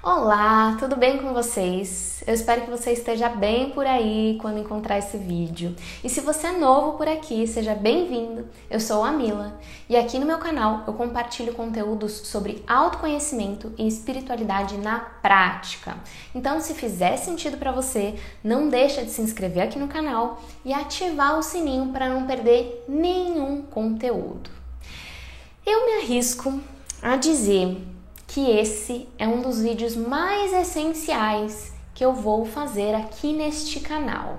Olá, tudo bem com vocês? Eu espero que você esteja bem por aí quando encontrar esse vídeo. E se você é novo por aqui, seja bem-vindo. Eu sou a Mila e aqui no meu canal eu compartilho conteúdos sobre autoconhecimento e espiritualidade na prática. Então, se fizer sentido para você, não deixa de se inscrever aqui no canal e ativar o sininho para não perder nenhum conteúdo. Eu me arrisco a dizer que esse é um dos vídeos mais essenciais que eu vou fazer aqui neste canal.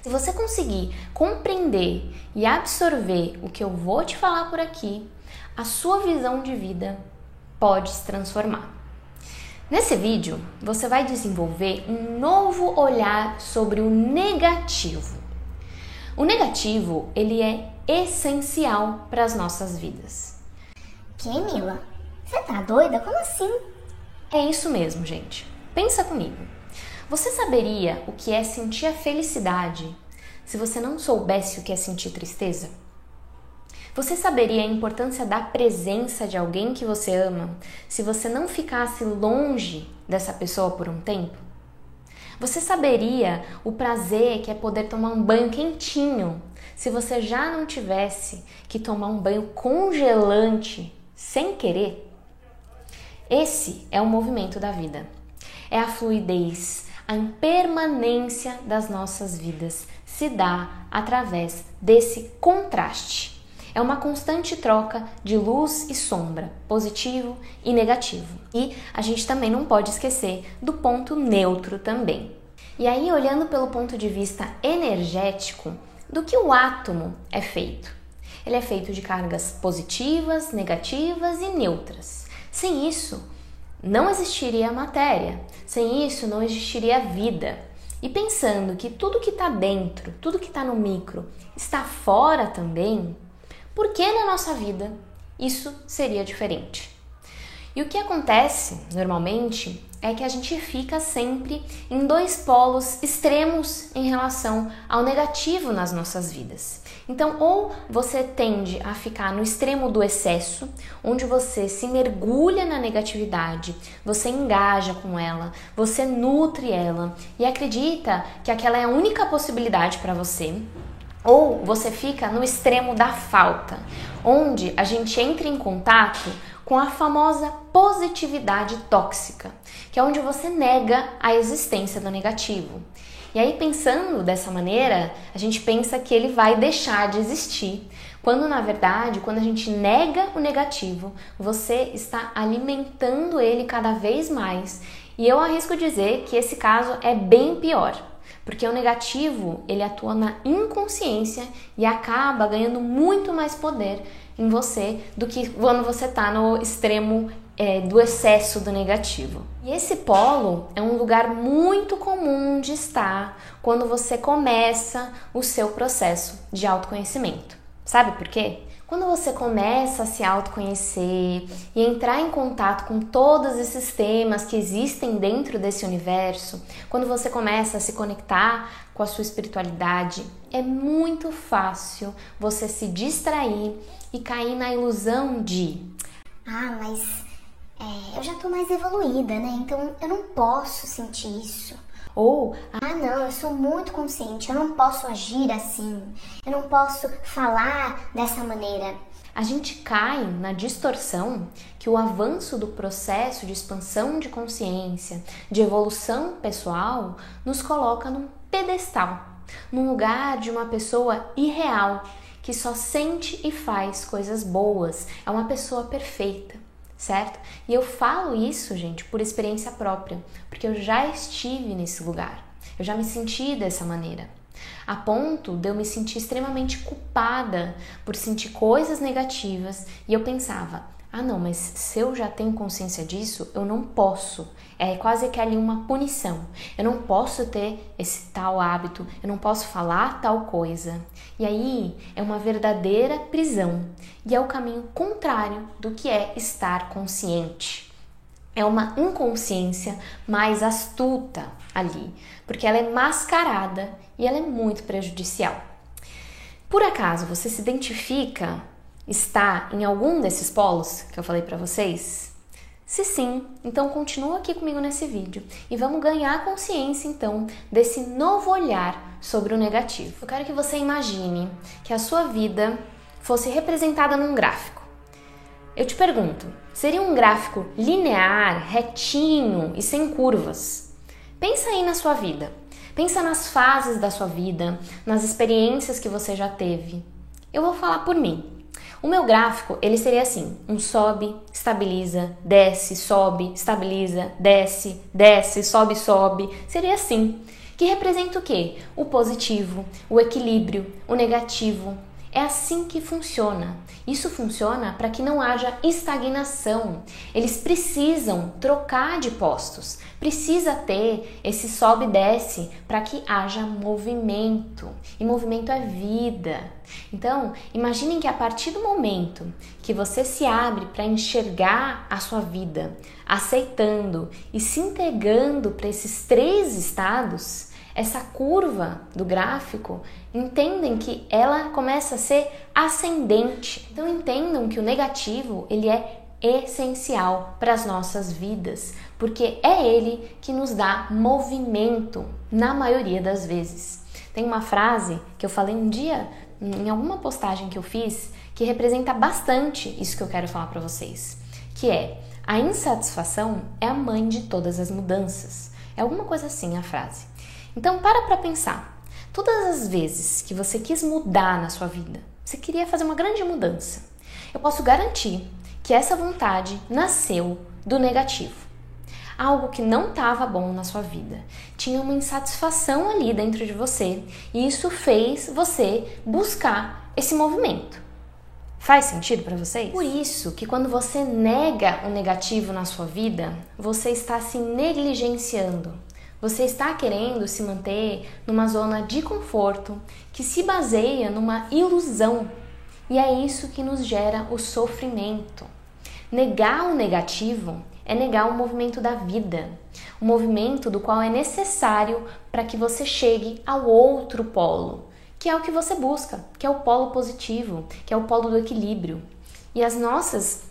Se você conseguir compreender e absorver o que eu vou te falar por aqui, a sua visão de vida pode se transformar. Nesse vídeo, você vai desenvolver um novo olhar sobre o negativo. O negativo, ele é essencial para as nossas vidas. Quem, Mila? Você tá doida? Como assim? É isso mesmo, gente. Pensa comigo. Você saberia o que é sentir a felicidade se você não soubesse o que é sentir tristeza? Você saberia a importância da presença de alguém que você ama se você não ficasse longe dessa pessoa por um tempo? Você saberia o prazer que é poder tomar um banho quentinho se você já não tivesse que tomar um banho congelante sem querer? Esse é o movimento da vida. É a fluidez, a impermanência das nossas vidas se dá através desse contraste. É uma constante troca de luz e sombra, positivo e negativo. E a gente também não pode esquecer do ponto neutro também. E aí, olhando pelo ponto de vista energético, do que o átomo é feito? Ele é feito de cargas positivas, negativas e neutras. Sem isso, não existiria matéria, sem isso, não existiria vida. E pensando que tudo que está dentro, tudo que está no micro, está fora também, por que na nossa vida isso seria diferente? E o que acontece normalmente é que a gente fica sempre em dois polos extremos em relação ao negativo nas nossas vidas. Então, ou você tende a ficar no extremo do excesso, onde você se mergulha na negatividade, você engaja com ela, você nutre ela e acredita que aquela é a única possibilidade para você. Ou você fica no extremo da falta, onde a gente entra em contato com a famosa positividade tóxica, que é onde você nega a existência do negativo. E aí, pensando dessa maneira, a gente pensa que ele vai deixar de existir, quando na verdade, quando a gente nega o negativo, você está alimentando ele cada vez mais. E eu arrisco dizer que esse caso é bem pior. Porque o negativo, ele atua na inconsciência e acaba ganhando muito mais poder em você do que quando você está no extremo é, do excesso do negativo. E esse polo é um lugar muito comum de estar quando você começa o seu processo de autoconhecimento. Sabe por quê? Quando você começa a se autoconhecer e entrar em contato com todos esses temas que existem dentro desse universo, quando você começa a se conectar com a sua espiritualidade, é muito fácil você se distrair e cair na ilusão de: ah, mas é, eu já tô mais evoluída, né? Então eu não posso sentir isso. Ou, ah, não, eu sou muito consciente, eu não posso agir assim, eu não posso falar dessa maneira. A gente cai na distorção que o avanço do processo de expansão de consciência, de evolução pessoal, nos coloca num pedestal, num lugar de uma pessoa irreal que só sente e faz coisas boas, é uma pessoa perfeita certo? E eu falo isso, gente, por experiência própria, porque eu já estive nesse lugar, eu já me senti dessa maneira. A ponto de eu me sentir extremamente culpada por sentir coisas negativas e eu pensava, ah, não, mas se eu já tenho consciência disso, eu não posso. É quase que ali uma punição. Eu não posso ter esse tal hábito, eu não posso falar tal coisa. E aí é uma verdadeira prisão. E é o caminho contrário do que é estar consciente. É uma inconsciência mais astuta ali, porque ela é mascarada e ela é muito prejudicial. Por acaso você se identifica está em algum desses polos que eu falei para vocês? Se sim, então continua aqui comigo nesse vídeo e vamos ganhar consciência então desse novo olhar sobre o negativo. Eu quero que você imagine que a sua vida fosse representada num gráfico. Eu te pergunto, seria um gráfico linear, retinho e sem curvas? Pensa aí na sua vida. Pensa nas fases da sua vida, nas experiências que você já teve. Eu vou falar por mim. O meu gráfico, ele seria assim: um sobe, estabiliza, desce, sobe, estabiliza, desce, desce, sobe, sobe. Seria assim. Que representa o quê? O positivo, o equilíbrio, o negativo, é assim que funciona. Isso funciona para que não haja estagnação. Eles precisam trocar de postos, precisa ter esse sobe e desce para que haja movimento. E movimento é vida. Então, imaginem que a partir do momento que você se abre para enxergar a sua vida, aceitando e se entregando para esses três estados, essa curva do gráfico, entendem que ela começa a ser ascendente. Então entendam que o negativo, ele é essencial para as nossas vidas, porque é ele que nos dá movimento na maioria das vezes. Tem uma frase que eu falei um dia em alguma postagem que eu fiz que representa bastante isso que eu quero falar para vocês, que é a insatisfação é a mãe de todas as mudanças. É alguma coisa assim a frase. Então para para pensar. Todas as vezes que você quis mudar na sua vida, você queria fazer uma grande mudança. Eu posso garantir que essa vontade nasceu do negativo. Algo que não estava bom na sua vida. Tinha uma insatisfação ali dentro de você e isso fez você buscar esse movimento. Faz sentido para vocês? Por isso que quando você nega o negativo na sua vida, você está se negligenciando, você está querendo se manter numa zona de conforto que se baseia numa ilusão. E é isso que nos gera o sofrimento. Negar o negativo é negar o movimento da vida, o movimento do qual é necessário para que você chegue ao outro polo, que é o que você busca, que é o polo positivo, que é o polo do equilíbrio. E as nossas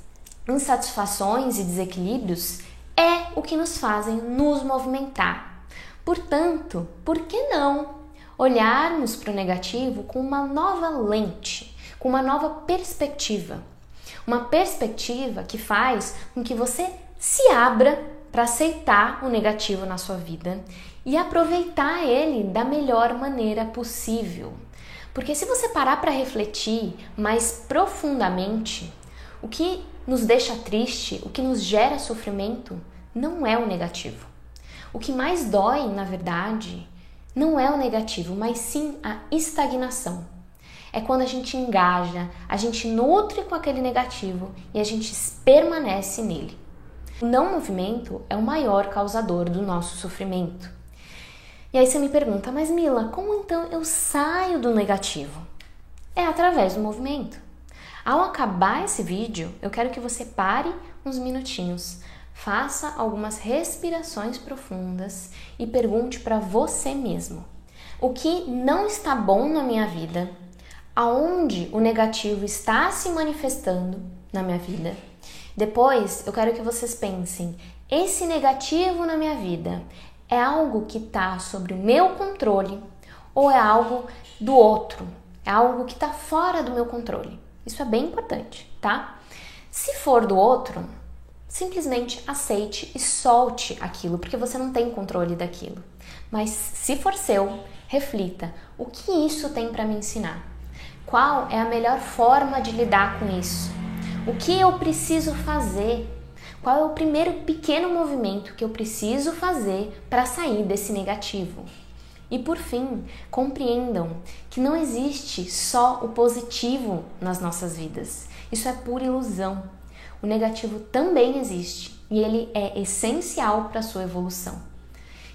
insatisfações e desequilíbrios é o que nos fazem nos movimentar Portanto, por que não olharmos para o negativo com uma nova lente, com uma nova perspectiva? Uma perspectiva que faz com que você se abra para aceitar o negativo na sua vida e aproveitar ele da melhor maneira possível. Porque se você parar para refletir mais profundamente, o que nos deixa triste, o que nos gera sofrimento, não é o negativo. O que mais dói, na verdade, não é o negativo, mas sim a estagnação. É quando a gente engaja, a gente nutre com aquele negativo e a gente permanece nele. O não movimento é o maior causador do nosso sofrimento. E aí você me pergunta, mas Mila, como então eu saio do negativo? É através do movimento. Ao acabar esse vídeo, eu quero que você pare uns minutinhos Faça algumas respirações profundas e pergunte para você mesmo: o que não está bom na minha vida? Aonde o negativo está se manifestando na minha vida? Depois, eu quero que vocês pensem: esse negativo na minha vida é algo que está sobre o meu controle ou é algo do outro? É algo que está fora do meu controle? Isso é bem importante, tá? Se for do outro, simplesmente aceite e solte aquilo, porque você não tem controle daquilo. Mas se for seu, reflita: o que isso tem para me ensinar? Qual é a melhor forma de lidar com isso? O que eu preciso fazer? Qual é o primeiro pequeno movimento que eu preciso fazer para sair desse negativo? E por fim, compreendam que não existe só o positivo nas nossas vidas. Isso é pura ilusão o negativo também existe e ele é essencial para a sua evolução.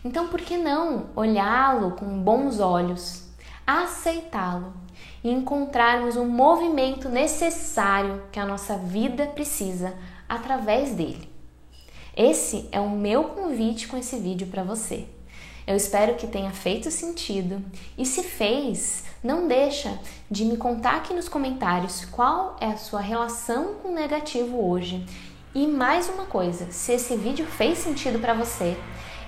Então, por que não olhá-lo com bons olhos, aceitá-lo e encontrarmos o movimento necessário que a nossa vida precisa através dele? Esse é o meu convite com esse vídeo para você. Eu espero que tenha feito sentido e se fez, não deixa de me contar aqui nos comentários qual é a sua relação com o negativo hoje E mais uma coisa, se esse vídeo fez sentido para você,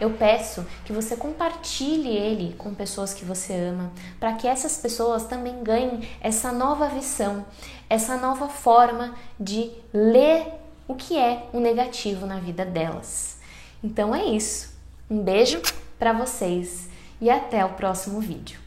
eu peço que você compartilhe ele com pessoas que você ama, para que essas pessoas também ganhem essa nova visão, essa nova forma de ler o que é o negativo na vida delas. Então é isso. Um beijo para vocês e até o próximo vídeo.